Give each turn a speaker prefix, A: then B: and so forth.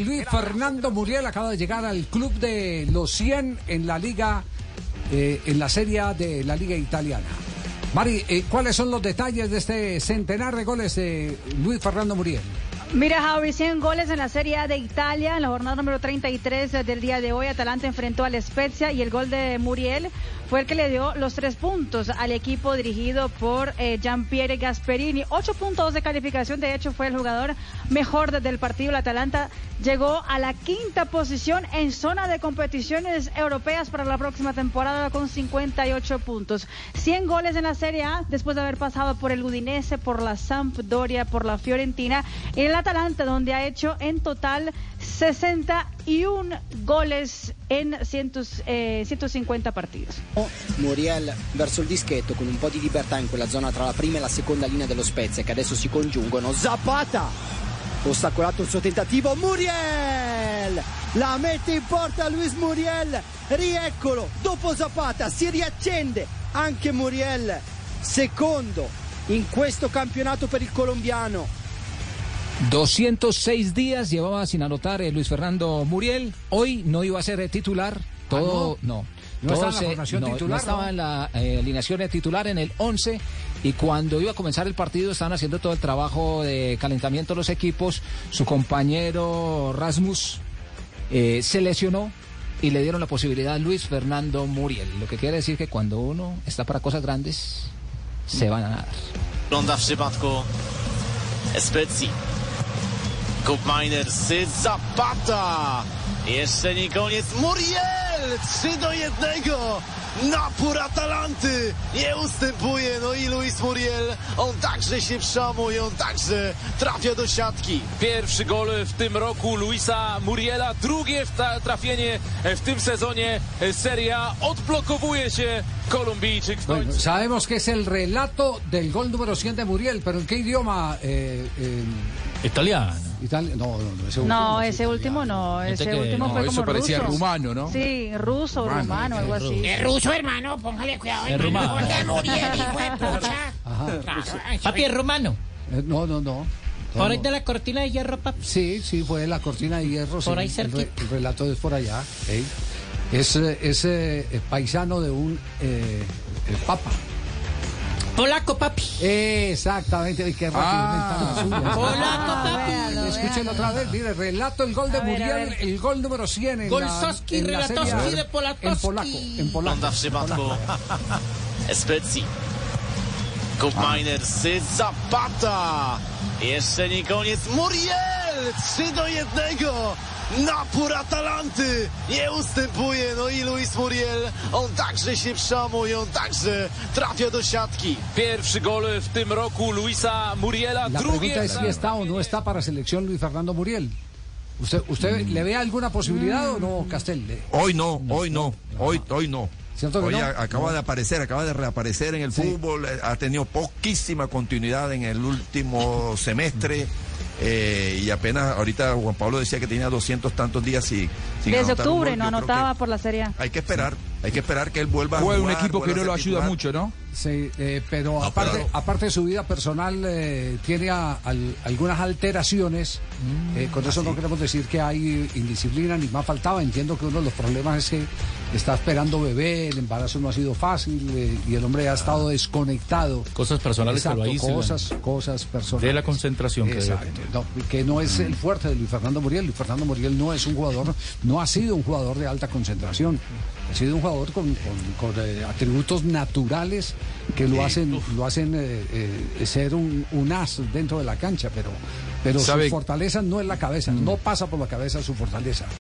A: Luis Fernando Muriel acaba de llegar al club de los 100 en la liga, eh, en la serie de la liga italiana. Mari, eh, ¿cuáles son los detalles de este centenar de goles de Luis Fernando Muriel?
B: Mira, Javi, 100 goles en la Serie A de Italia, en la jornada número 33 del día de hoy. Atalanta enfrentó al Spezia y el gol de Muriel fue el que le dio los tres puntos al equipo dirigido por eh, Giampiere Gasperini. Ocho puntos de calificación, de hecho, fue el jugador mejor desde el partido. El Atalanta llegó a la quinta posición en zona de competiciones europeas para la próxima temporada con 58 puntos. 100 goles en la Serie A después de haber pasado por el Udinese, por la Sampdoria, por la Fiorentina. En el Atalanta, donde ha hecho en total 61 goles en 100, eh, 150 partidos.
C: Muriel verso il dischetto con un po' di libertà in quella zona tra la prima e la seconda linea dello Spezia che adesso si congiungono. Zapata! Ostacolato il suo tentativo, Muriel! La mette in porta Luis Muriel, rieccolo, dopo Zapata si riaccende anche Muriel, secondo in questo campionato per il colombiano.
D: 206 días llevaba sin anotar eh, Luis Fernando Muriel. Hoy no iba a ser eh, titular. Todo, no.
A: ¿No
D: Todo
A: estaba en la
D: se- no, no
A: titular,
D: estaba
A: no?
D: en la eh, alineación de titular en el 11 y cuando iba a comenzar el partido estaban haciendo todo el trabajo de calentamiento los equipos. Su compañero Rasmus eh, se lesionó y le dieron la posibilidad a Luis Fernando Muriel. Lo que quiere decir que cuando uno está para cosas grandes, se van a dar.
E: Kup Miners, Zapata. Jeszcze nie koniec. Muriel! 3 do 1. Napór Atalanty nie ustępuje. No i Luis Muriel, on także się przełamuje, on także trafia do siatki.
F: Pierwszy gol w tym roku Luisa Muriela, drugie wta- trafienie w tym sezonie Serie A. Odblokowuje się Kolumbijczyk w
A: Bueno,
F: końcu.
A: sabemos que es el relato del gol número 100 de Muriel, pero ¿en qué idioma? Eh, eh,
G: Italiano.
A: Italia- no, no, no, ese último
B: No,
A: es
B: ese último no, ese
G: que-
B: último
G: no,
B: fue
G: eso
B: como
G: parecía
B: ruso.
G: rumano, ¿no?
B: Sí, ruso, rumano, algo así.
H: Es ruso, hermano, póngale cuidado,
G: Es
H: hermano.
G: rumano.
H: Gorda Muriel, hijo de pucha. Claro, ay,
I: Papi es rumano.
A: Eh, no, no, no. No,
I: Por ahí
A: no.
I: de la cortina de hierro, papi.
A: Sí, sí, fue la cortina de hierro.
I: Por
A: sí,
I: ahí
A: el,
I: cerquita.
A: el relato es por allá. Es, eh, es eh, paisano de un eh, eh, papa.
I: Polaco, papi.
A: Exactamente, ay, qué rápido inventa la suya.
I: Polaco, papi.
B: Véalo,
A: Escuchen
B: véalo.
A: otra vez, mire, relato el gol de Muriel,
B: ver.
A: el gol número 100 en
I: Golsowski,
A: la, en la Serie A.
I: de Polatowski.
A: En polaco, en polaco.
E: W przypadku Specji. Kup Miners, Zapata. Jeszcze nie koniec. Muriel! 3 do 1. Napór Atalanty nie ustępuje. No i Luis Muriel, on także się przełamuje, on także trafia do siatki.
F: Pierwszy gol w tym roku Luisa Muriela,
A: La
F: drugie
A: pregunta es si está o no está para selección Luis Fernando Muriel. ¿Usted, usted le ve alguna posibilidad o no, Castel? Le-
J: Hoy no, hoy no, hoy, hoy no.
A: ¿Cierto que
J: Hoy
A: no?
J: acaba de aparecer, acaba de reaparecer en el
A: Sí.
J: fútbol, eh, ha tenido poquísima continuidad en el último semestre eh, y apenas ahorita Juan Pablo decía que tenía doscientos tantos días sin, sin
B: Desde octubre
J: gol.
B: no anotaba por la Serie A.
J: Hay que esperar, hay que esperar que él vuelva a
G: Juega un
J: jugar,
G: equipo que no lo ayuda
J: titular.
G: mucho, ¿no?
A: Sí, eh, pero
J: No,
A: aparte,
J: pero-
A: aparte de su vida personal, eh, tiene a- al- algunas alteraciones. Eh, con eso no queremos decir que hay indisciplina ni más faltaba. Entiendo que uno de los problemas es que está esperando bebé, el embarazo no ha sido fácil eh, y el hombre ha estado desconectado.
G: Cosas personales que lo
A: Exacto, cosas, cosas personales.
G: De la concentración que
A: Exacto, no, que no es el fuerte de Luis Fernando Muriel. Luis Fernando Muriel no es un jugador, no ha sido un jugador de alta concentración. Ha sido un jugador con, con- con, eh, atributos naturales que lo hacen, lo hacen eh, eh, ser un, un as dentro de la cancha, pero, pero su fortaleza no es la cabeza, no pasa por la cabeza su fortaleza.